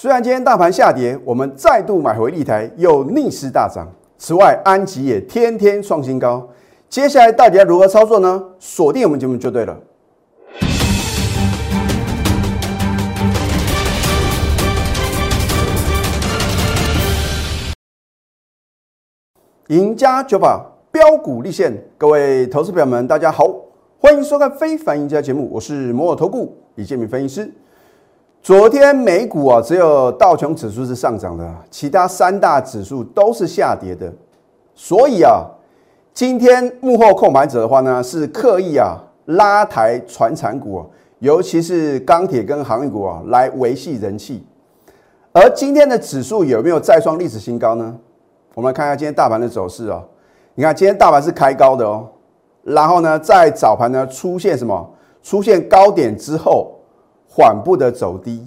虽然今天大盘下跌，我们再度买回立台，又逆势大涨。此外，安吉也天天创新高。接下来到底要如何操作呢？锁定我们节目就对了。赢家九法标股立现，各位投资朋友们，大家好，欢迎收看《非凡赢家》节目，我是摩尔投顾李建明分析师。昨天美股啊，只有道琼指数是上涨的，其他三大指数都是下跌的。所以啊，今天幕后控盘者的话呢，是刻意啊拉抬船产股啊，尤其是钢铁跟航运股啊，来维系人气。而今天的指数有没有再创历史新高呢？我们来看一下今天大盘的走势啊，你看今天大盘是开高的哦，然后呢，在早盘呢出现什么？出现高点之后缓步的走低，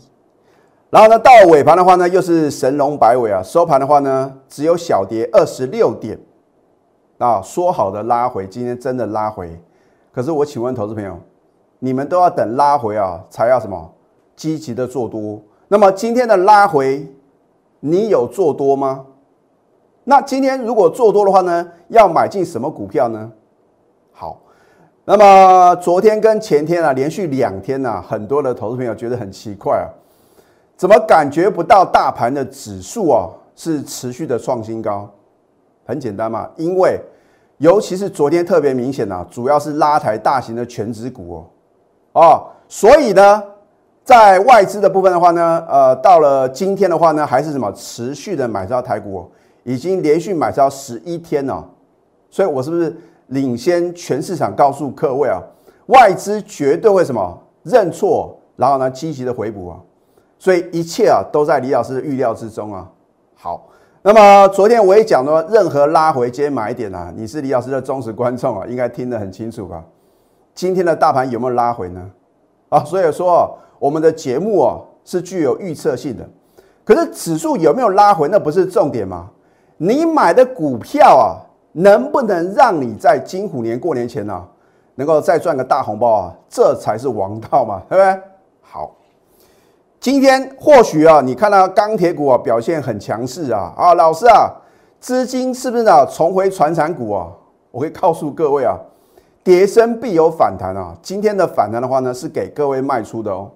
然后呢到尾盘的话呢又是神龙摆尾啊，收盘的话呢只有小跌二十六点啊，说好的拉回，今天真的拉回，可是我请问投资朋友，你们都要等拉回啊才要什么积极的做多？那么今天的拉回，你有做多吗？那今天如果做多的话呢，要买进什么股票呢？好，那么昨天跟前天啊，连续两天呢，很多的投资朋友觉得很奇怪啊，怎么感觉不到大盘的指数啊是持续的创新高？很简单嘛，因为尤其是昨天特别明显啊，主要是拉抬大型的全指股哦，哦，所以呢，在外资的部分的话呢，呃，到了今天的话呢，还是什么持续的买超台股哦。已经连续买超十一天了，所以我是不是领先全市场？告诉各位啊，外资绝对会什么认错，然后呢积极的回补啊，所以一切啊都在李老师的预料之中啊。好，那么昨天我也讲了，任何拉回接买点啊，你是李老师的忠实观众啊，应该听得很清楚吧？今天的大盘有没有拉回呢？啊，所以说我们的节目啊是具有预测性的，可是指数有没有拉回，那不是重点吗？你买的股票啊，能不能让你在金虎年过年前呢，能够再赚个大红包啊？这才是王道嘛，对不对？好，今天或许啊，你看到钢铁股啊表现很强势啊，啊，老师啊，资金是不是啊重回传产股啊？我会告诉各位啊，跌升必有反弹啊。今天的反弹的话呢，是给各位卖出的哦。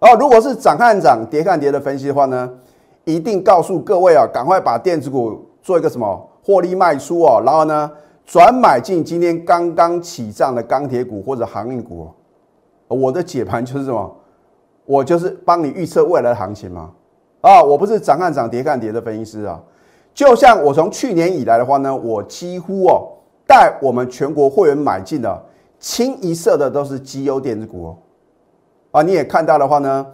哦，如果是涨看涨，跌看跌的分析的话呢？一定告诉各位啊，赶快把电子股做一个什么获利卖出哦，然后呢转买进今天刚刚起涨的钢铁股或者航运股。我的解盘就是什么？我就是帮你预测未来的行情嘛。啊，我不是涨看涨跌看跌的分析师啊。就像我从去年以来的话呢，我几乎哦带我们全国会员买进的清一色的都是绩优电子股哦。啊，你也看到的话呢？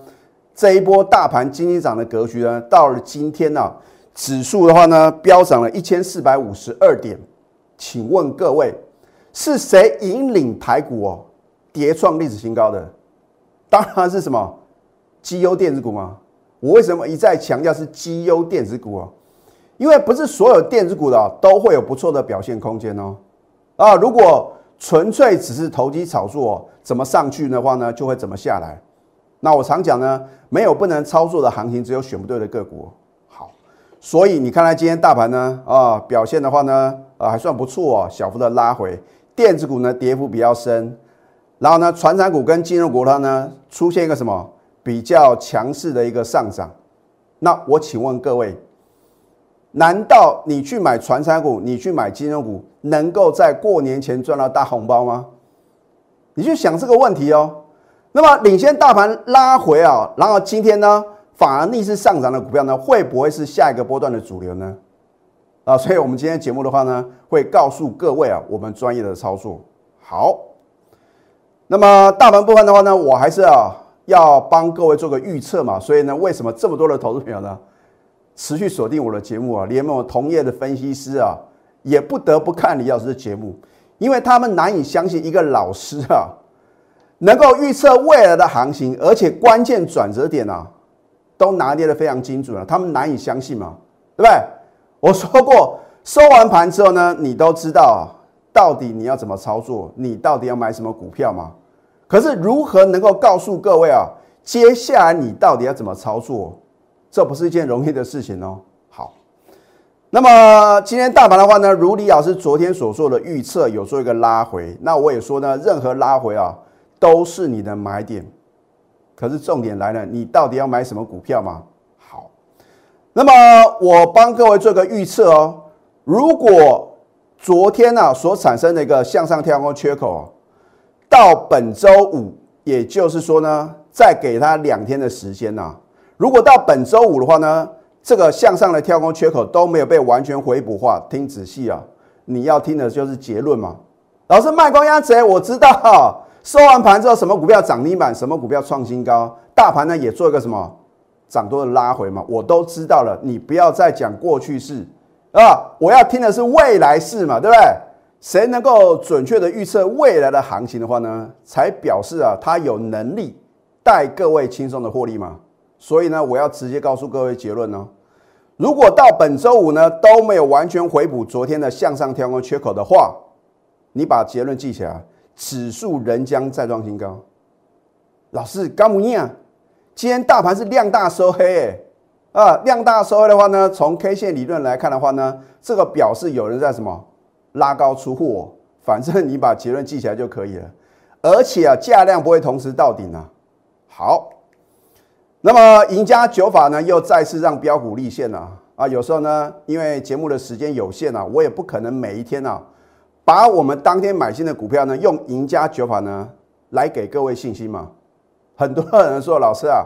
这一波大盘经济涨的格局呢，到了今天呢，指数的话呢，飙涨了一千四百五十二点。请问各位，是谁引领台股哦，跌创历史新高？的当然是什么绩优电子股吗？我为什么一再强调是绩优电子股哦？因为不是所有电子股的都会有不错的表现空间哦。啊，如果纯粹只是投机炒作，怎么上去的话呢，就会怎么下来。那我常讲呢，没有不能操作的行情，只有选不对的个股。所以你看来今天大盘呢，啊表现的话呢，啊还算不错哦，小幅的拉回，电子股呢跌幅比较深，然后呢，船产股跟金融股它呢出现一个什么比较强势的一个上涨。那我请问各位，难道你去买船产股，你去买金融股，能够在过年前赚到大红包吗？你去想这个问题哦。那么领先大盘拉回啊，然后今天呢反而逆势上涨的股票呢，会不会是下一个波段的主流呢？啊，所以我们今天节目的话呢，会告诉各位啊，我们专业的操作。好，那么大盘部分的话呢，我还是啊要帮各位做个预测嘛。所以呢，为什么这么多的投资朋友呢，持续锁定我的节目啊，连我同业的分析师啊，也不得不看李老师的节目，因为他们难以相信一个老师啊。能够预测未来的行情，而且关键转折点啊，都拿捏的非常精准了。他们难以相信嘛，对不对？我说过，收完盘之后呢，你都知道到底你要怎么操作，你到底要买什么股票吗？可是如何能够告诉各位啊，接下来你到底要怎么操作？这不是一件容易的事情哦。好，那么今天大盘的话呢，如李老师昨天所做的预测，有做一个拉回。那我也说呢，任何拉回啊，都是你的买点。可是重点来了，你到底要买什么股票吗？好，那么我帮各位做个预测哦。如果昨天呢所产生的一个向上跳空缺口，到本周五，也就是说呢，再给它两天的时间呐。如果到本周五的话呢，这个向上的跳空缺口都没有被完全回补话，听仔细啊，你要听的就是结论嘛。老师卖光鸭贼，我知道。收完盘之后，什么股票涨停板，什么股票创新高，大盘呢也做一个什么涨多的拉回嘛，我都知道了。你不要再讲过去式啊，我要听的是未来式嘛，对不对？谁能够准确的预测未来的行情的话呢，才表示啊，他有能力带各位轻松的获利嘛。所以呢，我要直接告诉各位结论呢，如果到本周五呢都没有完全回补昨天的向上跳空缺口的话，你把结论记起来。指数仍将再创新高。老师，高木尼啊，今天大盘是量大收黑，啊，量大收黑的话呢，从 K 线理论来看的话呢，这个表示有人在什么拉高出货，反正你把结论记起来就可以了。而且啊，价量不会同时到顶啊。好，那么赢家九法呢，又再次让标股立现了啊。有时候呢，因为节目的时间有限啊，我也不可能每一天啊。把我们当天买进的股票呢，用赢家九法呢来给各位信心嘛？很多人说老师啊，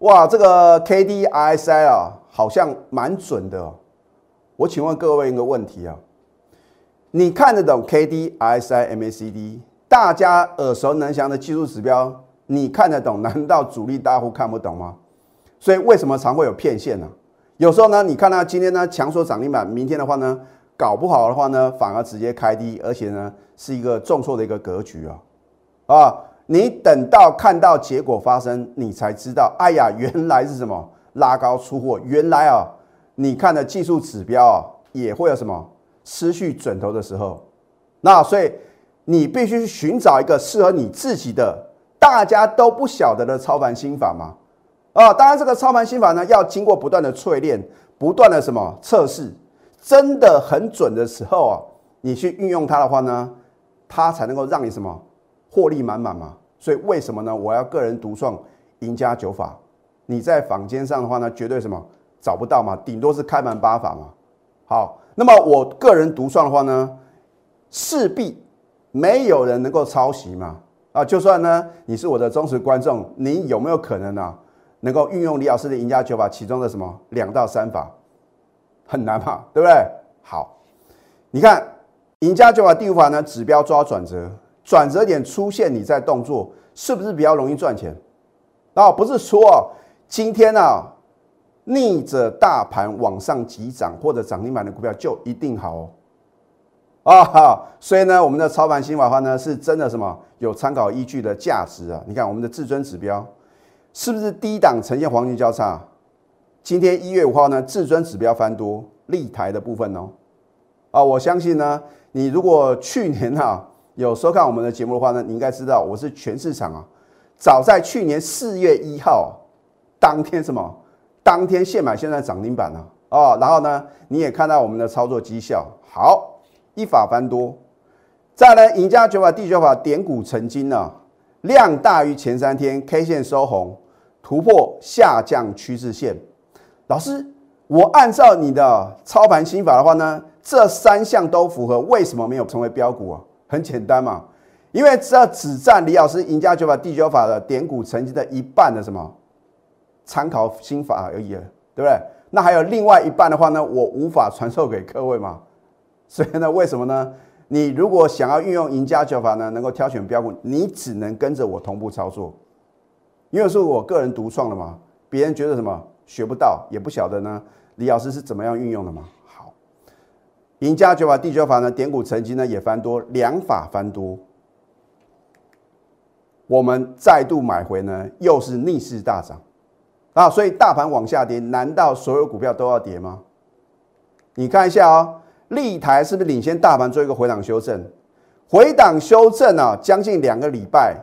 哇，这个 K D I S I 啊，好像蛮准的。我请问各位一个问题啊，你看得懂 K D I S I M A C D？大家耳熟能详的技术指标，你看得懂？难道主力大户看不懂吗？所以为什么常会有骗线呢？有时候呢，你看到今天呢强说涨停板，明天的话呢？搞不好的话呢，反而直接开低，而且呢是一个重挫的一个格局啊！啊，你等到看到结果发生，你才知道，哎呀，原来是什么拉高出货，原来啊，你看的技术指标啊也会有什么失去准头的时候。那所以你必须去寻找一个适合你自己的，大家都不晓得的操盘心法嘛！啊，当然这个操盘心法呢，要经过不断的淬炼，不断的什么测试。真的很准的时候啊，你去运用它的话呢，它才能够让你什么获利满满嘛。所以为什么呢？我要个人独创赢家九法，你在坊间上的话呢，绝对什么找不到嘛，顶多是开门八法嘛。好，那么我个人独创的话呢，势必没有人能够抄袭嘛。啊，就算呢你是我的忠实观众，你有没有可能呢，能够运用李老师的赢家九法其中的什么两到三法？很难嘛，对不对？好，你看赢家就把第五法呢，指标抓转折，转折点出现，你在动作是不是比较容易赚钱？啊，不是说今天啊逆着大盘往上急涨或者涨停板的股票就一定好哦。啊哈，所以呢，我们的操盘心法的话呢，是真的什么有参考依据的价值啊？你看我们的至尊指标是不是低档呈现黄金交叉？今天一月五号呢，至尊指标翻多，立台的部分哦，啊，我相信呢，你如果去年哈 有收看我们的节目的话呢，你应该知道我是全市场啊，早在去年四月一号当天什么，当天现买现在涨停板了啊，然后呢，你也看到我们的操作绩效，好，一法翻多，再来赢家九法第九法点股成金呢，量大于前三天 K 线收红，突破下降趋势线。老师，我按照你的操盘心法的话呢，这三项都符合，为什么没有成为标股啊？很简单嘛，因为这只占李老师赢家九法第九法的点股成绩的一半的什么参考心法而已，对不对？那还有另外一半的话呢，我无法传授给各位嘛。所以呢，为什么呢？你如果想要运用赢家九法呢，能够挑选标股，你只能跟着我同步操作，因为是我个人独创的嘛，别人觉得什么？学不到，也不晓得呢。李老师是怎么样运用的吗？好，赢家九法第九法呢，点股成绩呢也翻多，两法翻多。我们再度买回呢，又是逆势大涨啊！所以大盘往下跌，难道所有股票都要跌吗？你看一下哦，立台是不是领先大盘做一个回档修正？回档修正啊，将近两个礼拜，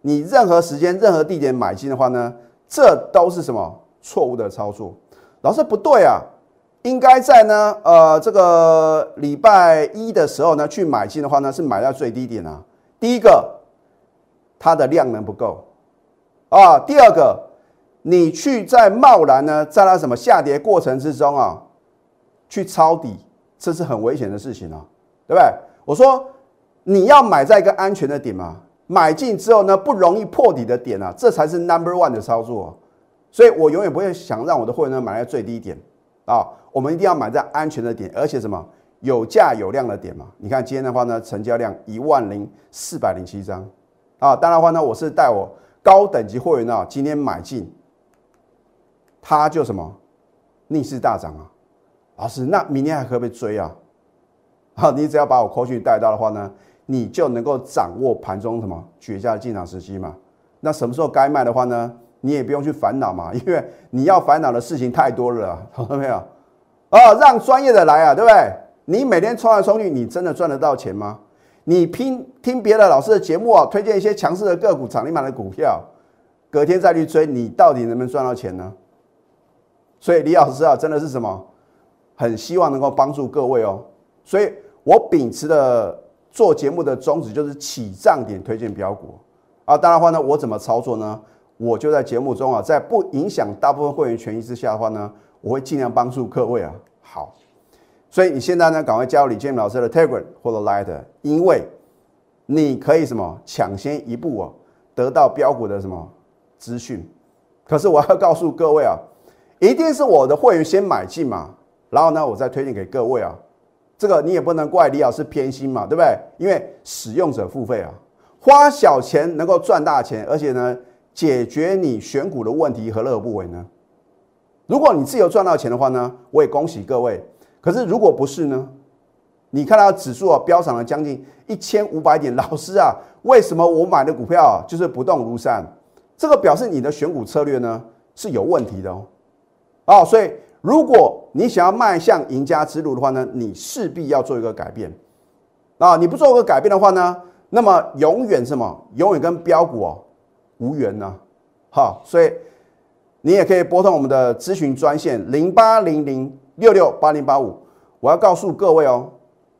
你任何时间、任何地点买进的话呢，这都是什么？错误的操作。老师不对啊，应该在呢呃这个礼拜一的时候呢去买进的话呢是买到最低点啊。第一个，它的量能不够啊。第二个，你去在贸然呢在它什么下跌过程之中啊去抄底，这是很危险的事情啊，对不对？我说你要买在一个安全的点嘛。买进之后呢，不容易破底的点啊，这才是 number one 的操作。所以我永远不会想让我的会员呢买在最低点啊，我们一定要买在安全的点，而且什么有价有量的点嘛。你看今天的话呢，成交量一万零四百零七张啊。当然的话呢，我是带我高等级会员啊，今天买进，它就什么逆势大涨啊。老师，那明天还可不可以追啊？好，你只要把我扣讯带到的话呢？你就能够掌握盘中什么绝佳的进场时机嘛？那什么时候该卖的话呢？你也不用去烦恼嘛，因为你要烦恼的事情太多了，懂了没有？哦，让专业的来啊，对不对？你每天冲来冲去，你真的赚得到钱吗？你拼听别的老师的节目啊，推荐一些强势的个股、涨停板的股票，隔天再去追，你到底能不能赚到钱呢？所以李老师啊，真的是什么？很希望能够帮助各位哦。所以我秉持的。做节目的宗旨就是起涨点推荐标股啊，当然话呢，我怎么操作呢？我就在节目中啊，在不影响大部分会员权益之下的话呢，我会尽量帮助各位啊。好，所以你现在呢，赶快加入李建明老师的 Telegram 或者 Light，因为你可以什么抢先一步啊，得到标股的什么资讯。可是我要告诉各位啊，一定是我的会员先买进嘛，然后呢，我再推荐给各位啊。这个你也不能怪李老师偏心嘛，对不对？因为使用者付费啊，花小钱能够赚大钱，而且呢，解决你选股的问题，何乐而不为呢？如果你自由赚到钱的话呢，我也恭喜各位。可是如果不是呢？你看到指数啊飙涨了将近一千五百点，老师啊，为什么我买的股票啊就是不动如山？这个表示你的选股策略呢是有问题的哦。哦，所以。如果你想要迈向赢家之路的话呢，你势必要做一个改变啊！你不做一个改变的话呢，那么永远什么？永远跟标股哦无缘呢。好，所以你也可以拨通我们的咨询专线零八零零六六八零八五。我要告诉各位哦，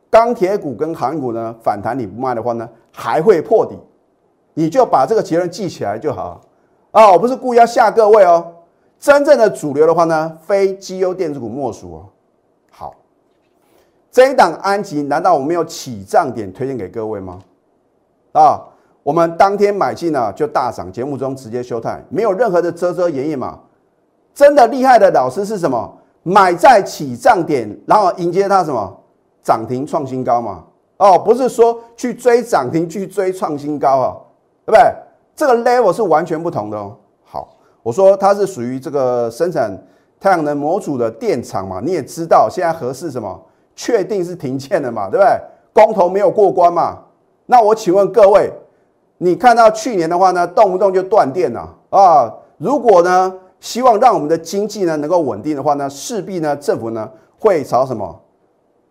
钢铁股跟航股呢反弹你不卖的话呢，还会破底，你就把这个结论记起来就好啊！我不是故意要吓各位哦。真正的主流的话呢，非绩优电子股莫属哦。好，这一档安吉，难道我没有起涨点推荐给各位吗？啊，我们当天买进呢就大涨，节目中直接休态，没有任何的遮遮掩掩嘛。真的厉害的老师是什么？买在起涨点，然后迎接它什么涨停创新高嘛？哦，不是说去追涨停去追创新高啊，对不对？这个 level 是完全不同的哦。好我说它是属于这个生产太阳能模组的电厂嘛？你也知道现在合适什么？确定是停建的嘛？对不对？公投没有过关嘛？那我请问各位，你看到去年的话呢，动不动就断电了啊？如果呢，希望让我们的经济呢能够稳定的话呢，势必呢政府呢会朝什么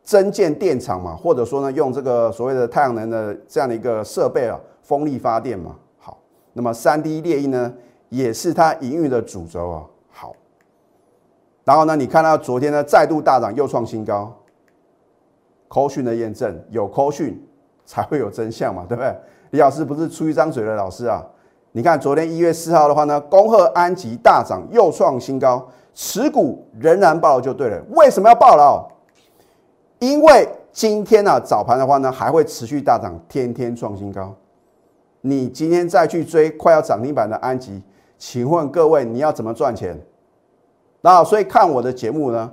增建电厂嘛？或者说呢用这个所谓的太阳能的这样的一个设备啊，风力发电嘛？好，那么三 D 列印呢？也是它营运的主轴啊。好，然后呢，你看到昨天呢再度大涨，又创新高。科讯的验证，有科讯才会有真相嘛，对不对？李老师不是出一张嘴的老师啊。你看昨天一月四号的话呢，恭贺安吉大涨，又创新高，持股仍然爆了就对了。为什么要爆了？因为今天呢早盘的话呢还会持续大涨，天天创新高。你今天再去追快要涨停板的安吉。请问各位，你要怎么赚钱？那所以看我的节目呢？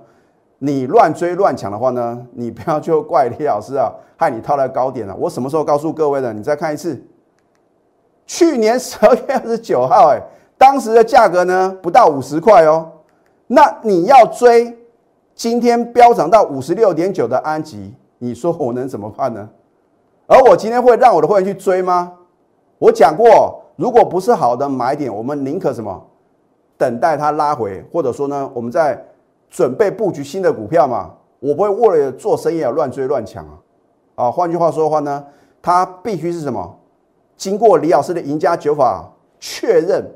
你乱追乱抢的话呢，你不要就怪李老师啊，害你套在高点了。我什么时候告诉各位的？你再看一次，去年十二月二十九号，哎，当时的价格呢不到五十块哦。那你要追，今天飙涨到五十六点九的安吉，你说我能怎么办呢？而我今天会让我的会员去追吗？我讲过。如果不是好的买点，我们宁可什么？等待它拉回，或者说呢，我们在准备布局新的股票嘛。我不会为了做生意而乱追乱抢啊！啊，换句话说的话呢，它必须是什么？经过李老师的赢家九法确认，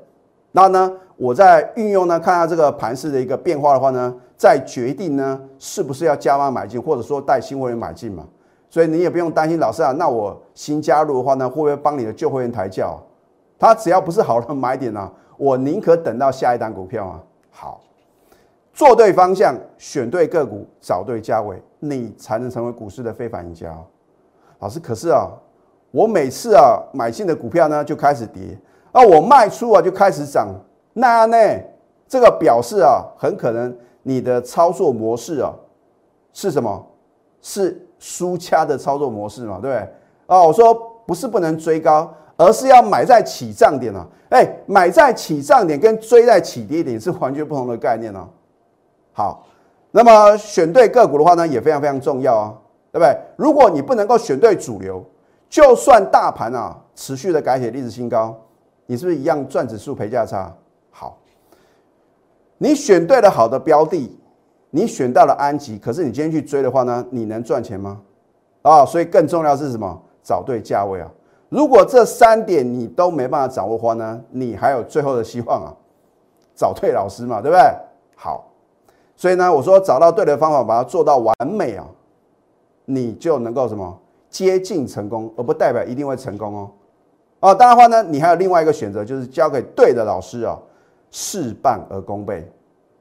那呢，我在运用呢，看下这个盘势的一个变化的话呢，再决定呢是不是要加码买进，或者说带新会员买进嘛。所以你也不用担心，老师啊，那我新加入的话呢，会不会帮你的旧会员抬轿？他只要不是好的买点呢，我宁可等到下一单股票啊。好，做对方向，选对个股，找对价位，你才能成为股市的非凡赢家。老师，可是啊，我每次啊买进的股票呢就开始跌，啊，我卖出啊就开始涨。那呢？这个表示啊，很可能你的操作模式啊是什么？是输家的操作模式嘛？对不对？啊，我说不是不能追高，而是要买在起涨点啊。哎，买在起涨点跟追在起跌点是完全不同的概念哦。好，那么选对个股的话呢，也非常非常重要啊，对不对？如果你不能够选对主流，就算大盘啊持续的改写历史新高，你是不是一样赚指数赔价差？好，你选对了好的标的，你选到了安吉，可是你今天去追的话呢，你能赚钱吗？啊，所以更重要是什么？找对价位啊！如果这三点你都没办法掌握的话呢，你还有最后的希望啊！找对老师嘛，对不对？好，所以呢，我说找到对的方法，把它做到完美啊，你就能够什么接近成功，而不代表一定会成功哦。啊，当然话呢，你还有另外一个选择，就是交给对的老师啊。事半而功倍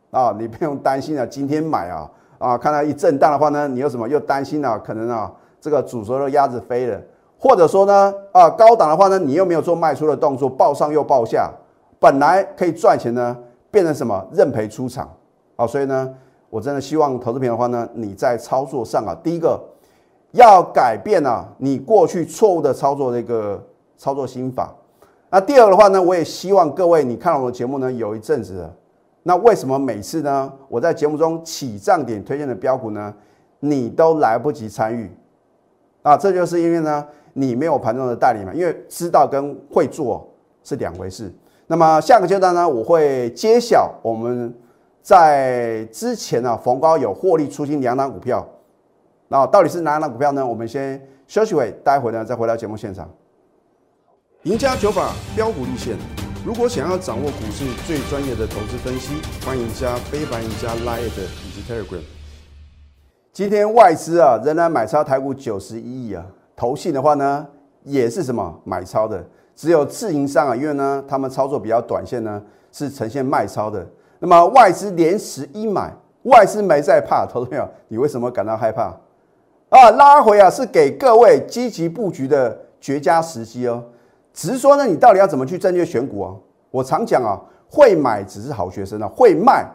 啊！你不用担心啊，今天买啊啊，看到一震荡的话呢，你又什么又担心啊？可能啊，这个煮熟的鸭子飞了，或者说呢啊，高档的话呢，你又没有做卖出的动作，报上又报下，本来可以赚钱呢，变成什么认赔出场好！所以呢，我真的希望投资品的话呢，你在操作上啊，第一个要改变啊，你过去错误的操作的一个操作心法。那第二个的话呢，我也希望各位你看了我的节目呢，有一阵子了。那为什么每次呢，我在节目中起涨点推荐的标股呢，你都来不及参与？啊，这就是因为呢，你没有盘中的代理嘛。因为知道跟会做是两回事。那么下个阶段呢，我会揭晓我们在之前呢逢高有获利出清两档股票。那到底是哪两档股票呢？我们先休息会，待会呢再回到节目现场。赢家九法标股立线。如果想要掌握股市最专业的投资分析，欢迎加非凡、赢家 Line 以及 Telegram。今天外资啊仍然买超台股九十一亿啊，投信的话呢也是什么买超的，只有自营商啊，因为呢他们操作比较短线呢是呈现卖超的。那么外资连十一买，外资没在怕，投资朋友你为什么感到害怕？啊，拉回啊是给各位积极布局的绝佳时机哦。只是说呢，你到底要怎么去正确选股啊？我常讲啊，会买只是好学生啊，会卖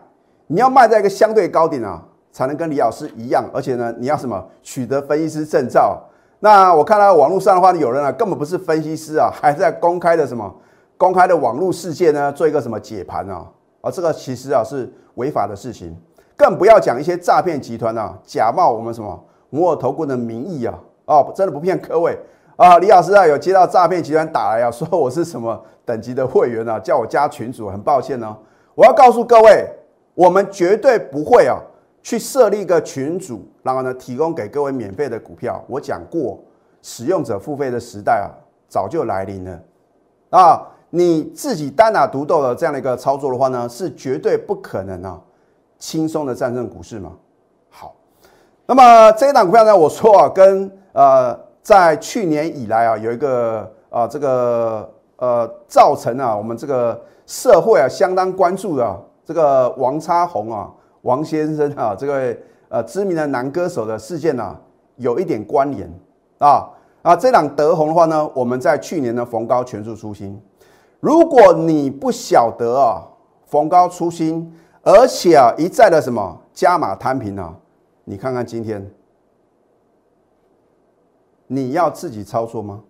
你要卖在一个相对高点啊，才能跟李老师一样。而且呢，你要什么取得分析师证照？那我看到网络上的话，有人啊根本不是分析师啊，还在公开的什么公开的网络世界呢做一个什么解盘啊？啊，这个其实啊是违法的事情，更不要讲一些诈骗集团啊，假冒我们什么摩尔投顾的名义啊，哦，真的不骗各位。啊，李老师啊，有接到诈骗集团打来啊，说我是什么等级的会员啊，叫我加群主，很抱歉呢，我要告诉各位，我们绝对不会啊，去设立一个群主，然后呢，提供给各位免费的股票。我讲过，使用者付费的时代啊，早就来临了。啊，你自己单打独斗的这样的一个操作的话呢，是绝对不可能啊，轻松的战胜股市嘛。好，那么这一档股票呢，我说啊，跟呃。在去年以来啊，有一个啊，这个呃，造成啊，我们这个社会啊相当关注的这个王差红啊，王先生啊，这位呃知名的男歌手的事件呢，有一点关联啊啊，这档德红的话呢，我们在去年的逢高全数出新。如果你不晓得啊，逢高出新，而且啊一再的什么加码摊平啊，你看看今天。你要自己操作吗？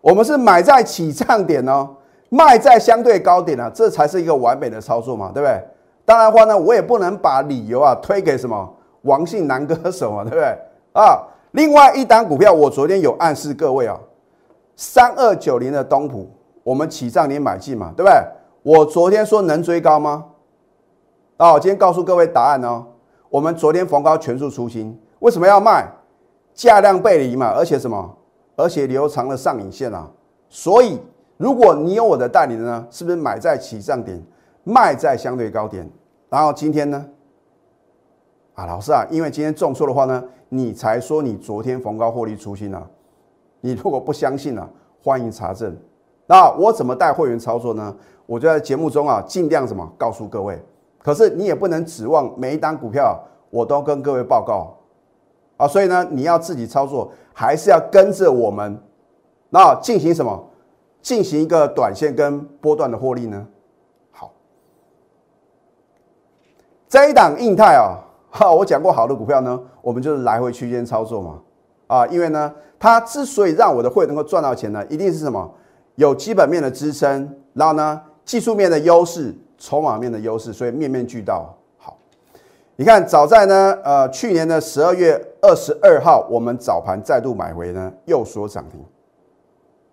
我们是买在起涨点哦，卖在相对高点啊，这才是一个完美的操作嘛，对不对？当然话呢，我也不能把理由啊推给什么王姓男歌手啊，对不对？啊，另外一单股票，我昨天有暗示各位啊，三二九零的东普，我们起涨点买进嘛，对不对？我昨天说能追高吗？啊，今天告诉各位答案哦，我们昨天逢高全数出清，为什么要卖？价量背离嘛，而且什么？而且留长了上影线啊！所以，如果你有我的代理人呢，是不是买在起涨点，卖在相对高点，然后今天呢，啊，老师啊，因为今天重挫的话呢，你才说你昨天逢高获利出清啊。你如果不相信呢，欢迎查证。那我怎么带会员操作呢？我就在节目中啊，尽量什么告诉各位。可是你也不能指望每一单股票我都跟各位报告啊，所以呢，你要自己操作，还是要跟着我们，那进行什么？进行一个短线跟波段的获利呢？好，这一档印泰啊，哈，我讲过好的股票呢，我们就是来回区间操作嘛，啊，因为呢，它之所以让我的会能够赚到钱呢，一定是什么？有基本面的支撑，然后呢，技术面的优势。筹码面的优势，所以面面俱到。好，你看，早在呢，呃，去年的十二月二十二号，我们早盘再度买回呢，又锁涨停。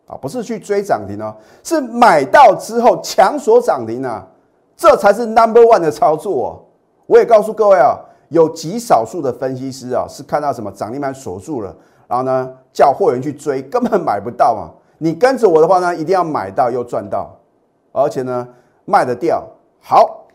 啊，不是去追涨停哦，是买到之后强锁涨停啊，这才是 number one 的操作。我也告诉各位啊，有极少数的分析师啊，是看到什么涨停板锁住了，然后呢，叫货源去追，根本买不到嘛。你跟着我的话呢，一定要买到又赚到，而且呢，卖得掉。好，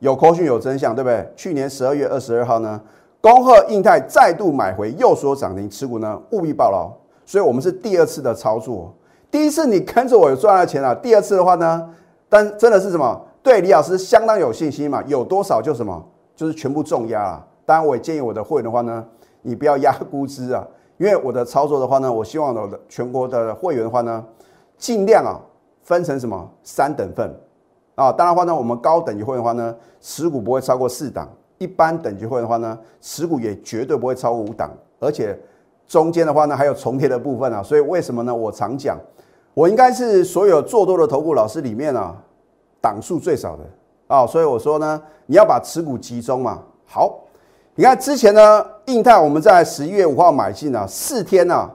有口讯有真相，对不对？去年十二月二十二号呢，恭贺印泰再度买回又说涨停，持股呢务必报牢。所以，我们是第二次的操作。第一次你跟着我有赚到钱了，第二次的话呢，但真的是什么？对李老师相当有信心嘛？有多少就什么，就是全部重压了。当然，我也建议我的会员的话呢，你不要压估值啊，因为我的操作的话呢，我希望我的全国的会员的话呢，尽量啊分成什么三等份。啊，当然话呢，我们高等级会的话呢，持股不会超过四档；一般等级会的话呢，持股也绝对不会超过五档。而且中间的话呢，还有重叠的部分啊。所以为什么呢？我常讲，我应该是所有做多的投顾老师里面啊，档数最少的啊。所以我说呢，你要把持股集中嘛。好，你看之前呢，印泰我们在十一月五号买进啊，四天啊，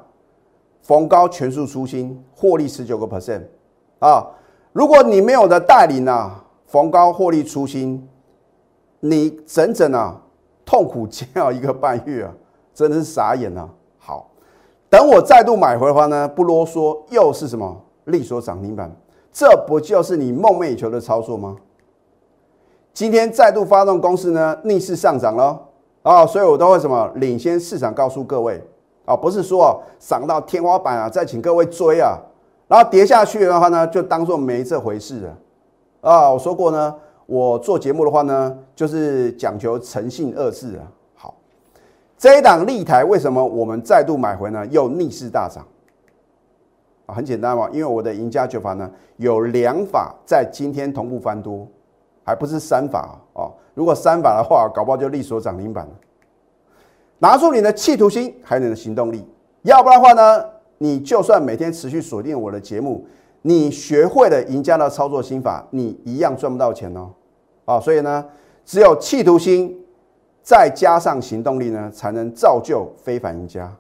逢高全数出清，获利十九个 percent 啊。如果你没有的带领啊，逢高获利出新，你整整啊痛苦煎熬一个半月啊，真的是傻眼啊！好，等我再度买回的话呢，不啰嗦，又是什么利索涨停板？这不就是你梦寐以求的操作吗？今天再度发动公司呢逆势上涨了啊，所以我都会什么领先市场告诉各位啊，不是说涨到天花板啊，再请各位追啊。然后跌下去的话呢，就当做没这回事了啊！我说过呢，我做节目的话呢，就是讲求诚信二字啊。好，这一档立台为什么我们再度买回呢？又逆势大涨啊！很简单嘛，因为我的赢家九法呢有两法在今天同步翻多，还不是三法哦。如果三法的话，搞不好就力所涨停板了。拿出你的企图心，还有你的行动力，要不然的话呢？你就算每天持续锁定我的节目，你学会了赢家的操作心法，你一样赚不到钱哦。啊，所以呢，只有企图心再加上行动力呢，才能造就非凡赢家。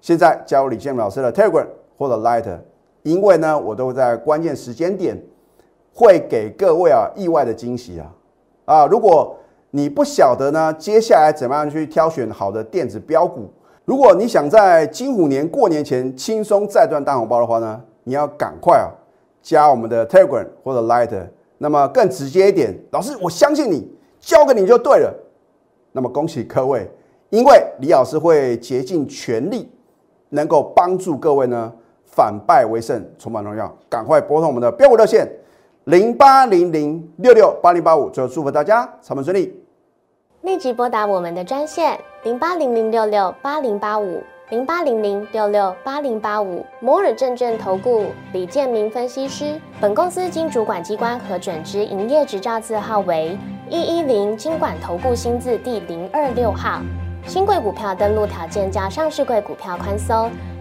现在加入李建老师的 Telegram 或者 Light，因为呢，我都会在关键时间点会给各位啊意外的惊喜啊。啊，如果你不晓得呢，接下来怎么样去挑选好的电子标股？如果你想在金虎年过年前轻松再赚大红包的话呢，你要赶快啊加我们的 Telegram 或者 Light，那么更直接一点，老师我相信你，交给你就对了。那么恭喜各位，因为李老师会竭尽全力，能够帮助各位呢反败为胜，充满荣耀。赶快拨通我们的标股热线零八零零六六八零八五，最后祝福大家操盘顺利。立即拨打我们的专线零八零零六六八零八五零八零零六六八零八五摩尔证券投顾李建明分析师。本公司经主管机关核准之营业执照字号为一一零金管投顾新字第零二六号。新贵股票登录条件较上市贵股票宽松。